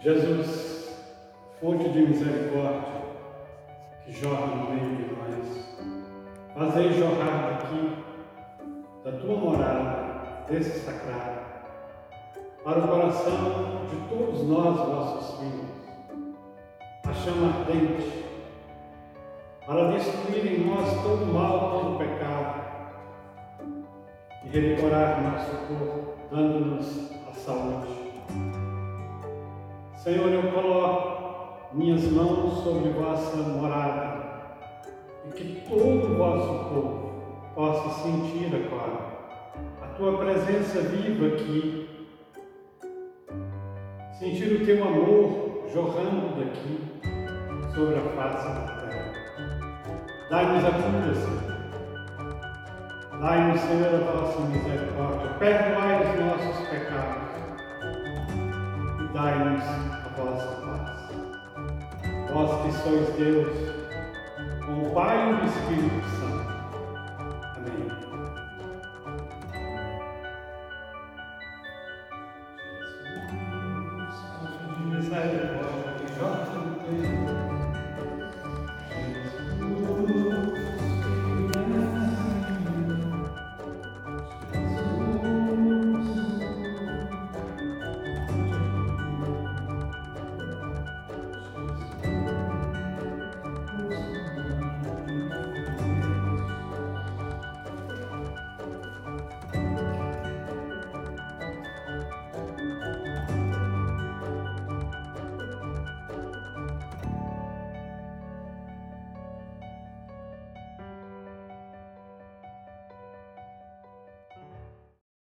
Jesus, fonte de misericórdia, que jorra no meio de nós, fazei jorrar daqui, da tua morada, desse sacrário, para o coração de todos nós, vossos filhos, a chama ardente, para destruir em nós todo mal, todo pecado, e redecorar nosso corpo, dando-nos a saúde. Senhor, eu coloco minhas mãos sobre vossa morada e que todo o vosso povo possa sentir agora a tua presença viva aqui, sentir o teu amor jorrando daqui sobre a face da terra. Dai-nos a cura, Senhor. Dai-nos, Senhor, a vossa misericórdia. Perdoai dai-nos a vossa paz. Vós que sois Deus, com o Pai e o Espírito Santo. Amém. Jesus, de misericórdia.